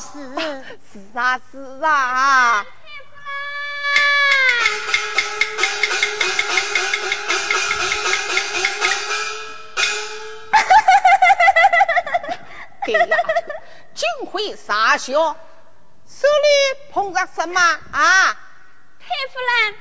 事。是啊是啊。给呀，金辉傻笑，手里捧着什么啊？太夫人，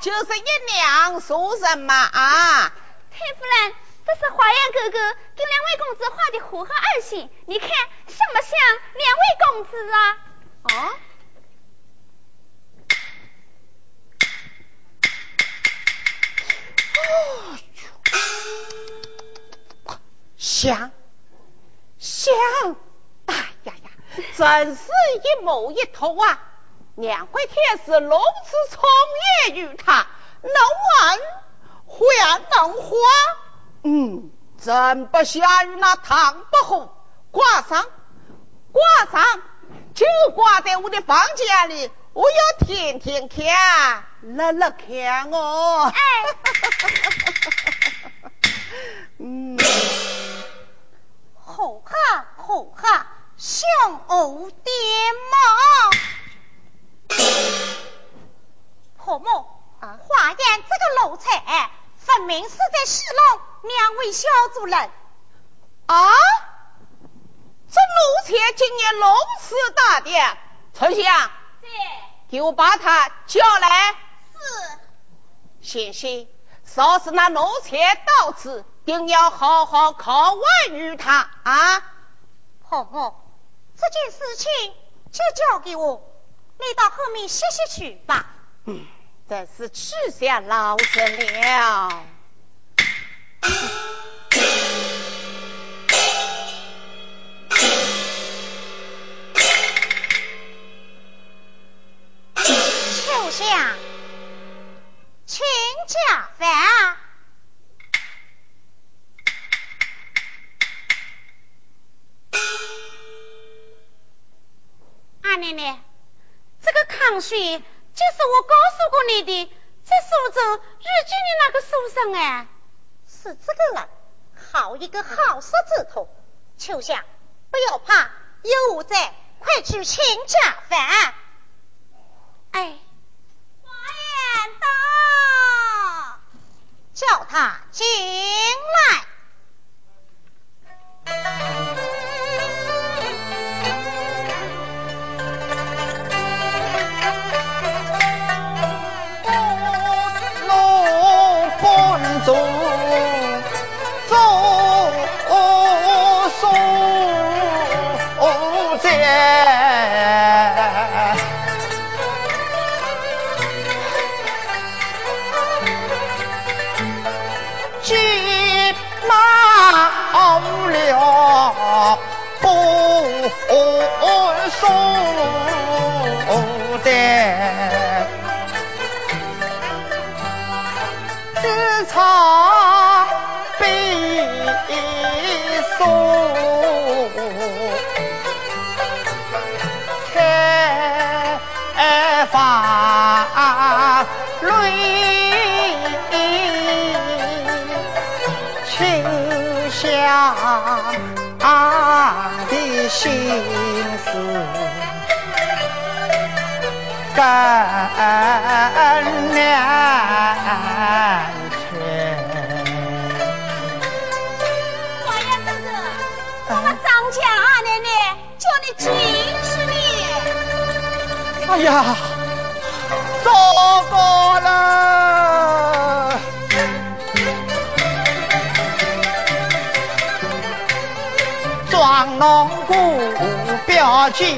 就是一娘说什么啊？太夫人，这是花阳哥哥给两位公子画的虎和二心，你看像不像两位公子啊？啊？哦哟，像像，哎呀呀，真是一模一头啊！两位天是如此宠爱于他，能玩还能花，嗯，真不下于那唐伯虎挂上挂上，就挂在我的房间里，我要天天看，乐乐看哦。哎，嗯，好哈好哈，相偶爹妈。婆母，啊，花园这个奴才，分明是在戏弄两位小主人。啊，这奴才今年如此大胆，丞相，给我把他叫来。是。先生，若是那奴才到此，定要好好拷问于他啊。婆母，这件事情就交给我。你到后面歇歇去吧。嗯，真是吃下老身了。秋香，请加饭。这个康水就是我告诉过你的，在苏州日军的那个书生哎，是这个人，好一个好色之徒。秋香，不要怕，有我在，快去请家饭。哎，花言道，叫他进来。todo. 的心思更难全。花爷哥哥，我们张家二奶奶叫你进去呢。哎呀，糟糕了！装农姑表记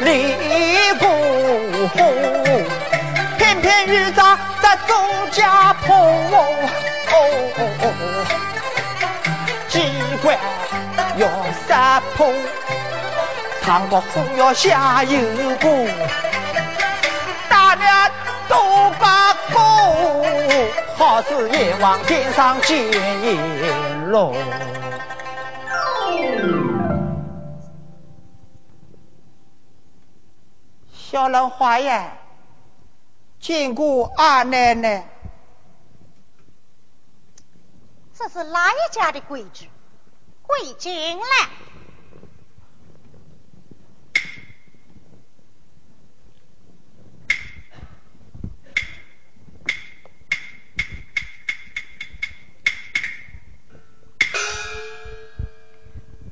李姑父，偏偏遇着这周家婆，关要杀破，唐伯虎要下油锅，大娘都把锅，好似阎王天上见阎罗。小兰花呀，见过二奶奶。这是哪一家的规矩？跪进来！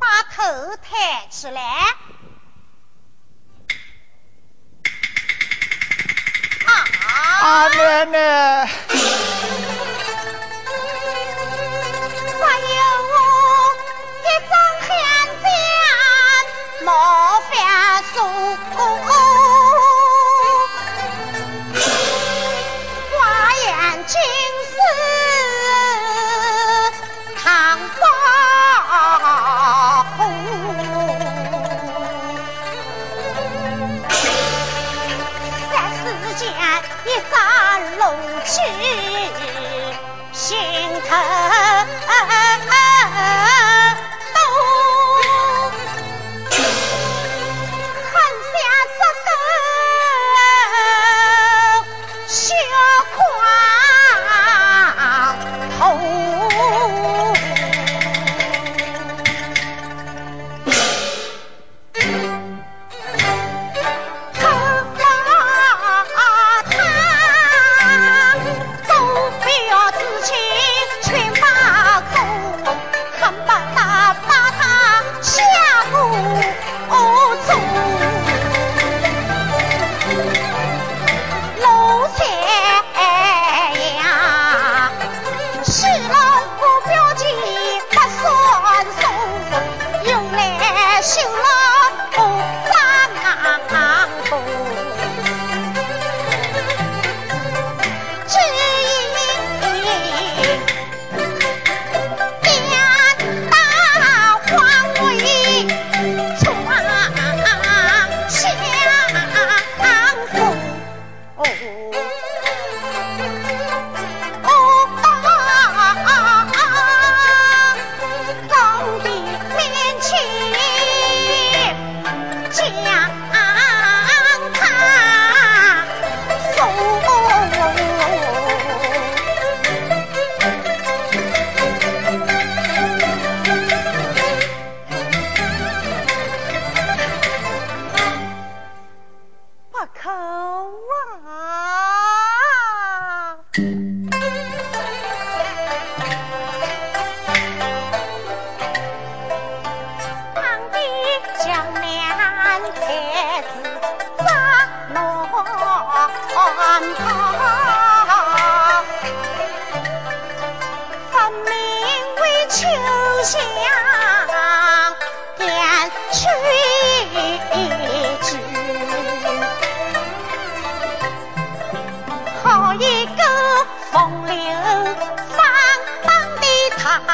把头抬起来！أنا 心疼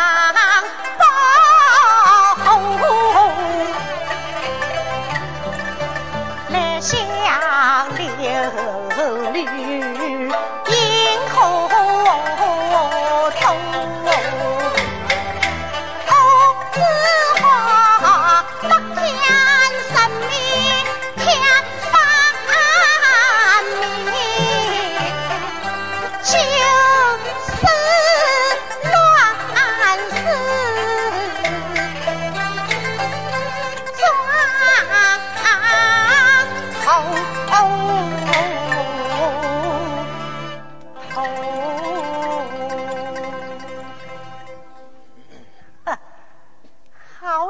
啊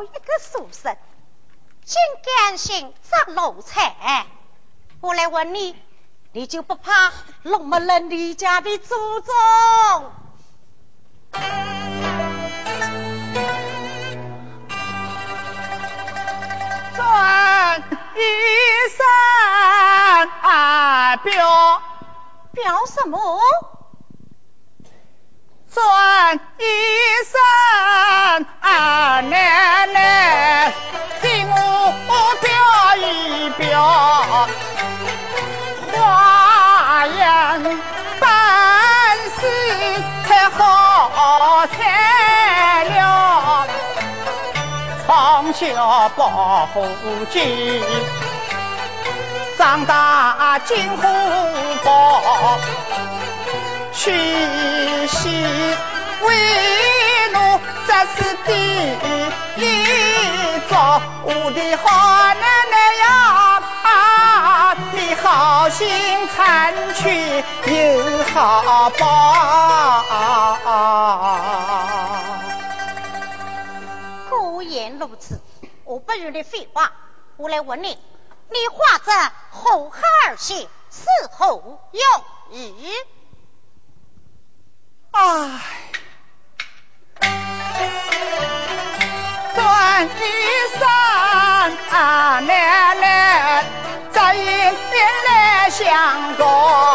二奶奶。你，你就不怕弄没了你家的祖宗？转一声啊表，表什么？小保护军，长大金虎豹，去西为奴，这是第一招。我的好奶奶呀，你好心参去有好报。果言如此，我不与你废话，我来问你，你画这后汉而写，是否有意？唉，转一山啊，奶奶，再一年来相告，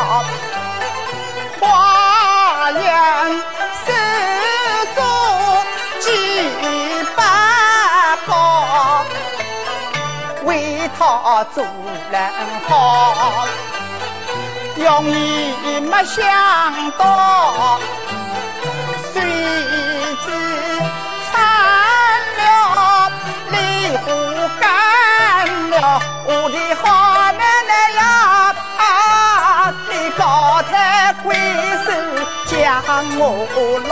做人好。容易没想到，谁知惨了，离湖干了，我的好奶奶呀！啊，你高抬贵手将我捞。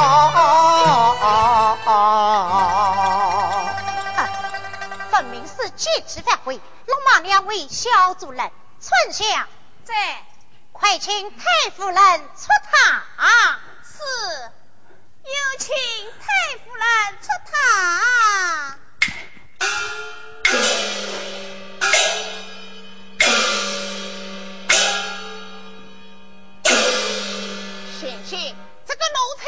分明是借题发挥，龙马两位小主人，丞相在。快请太夫人出堂。是，有请太夫人出堂。贤贤，这个奴才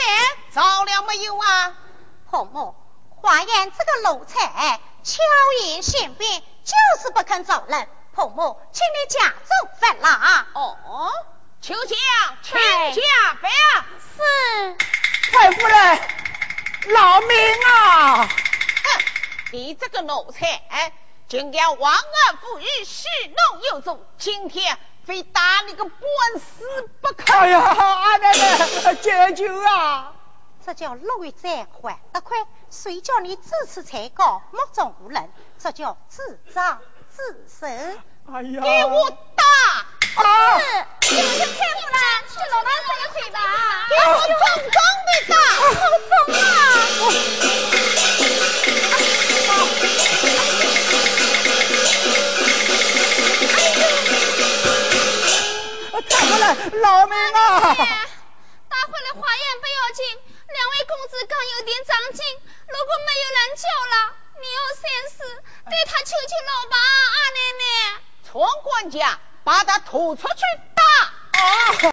着了没有啊？婆母，华言这个奴才巧言善辩，就是不肯走人。婆母，请你家中饭啦。哦，求将，请下饭。是。太夫人，饶命啊！哼，你这个奴才，竟敢忘恩负义，戏弄有主，今天非打你个半死不可！哎呀，阿奶奶，解救啊！这叫路在还得快，谁叫你自持才高，目中无人？这叫自障。自神！哎呀！给我打！啊！你去老大这个腿吧！给我重重的打！好重啊！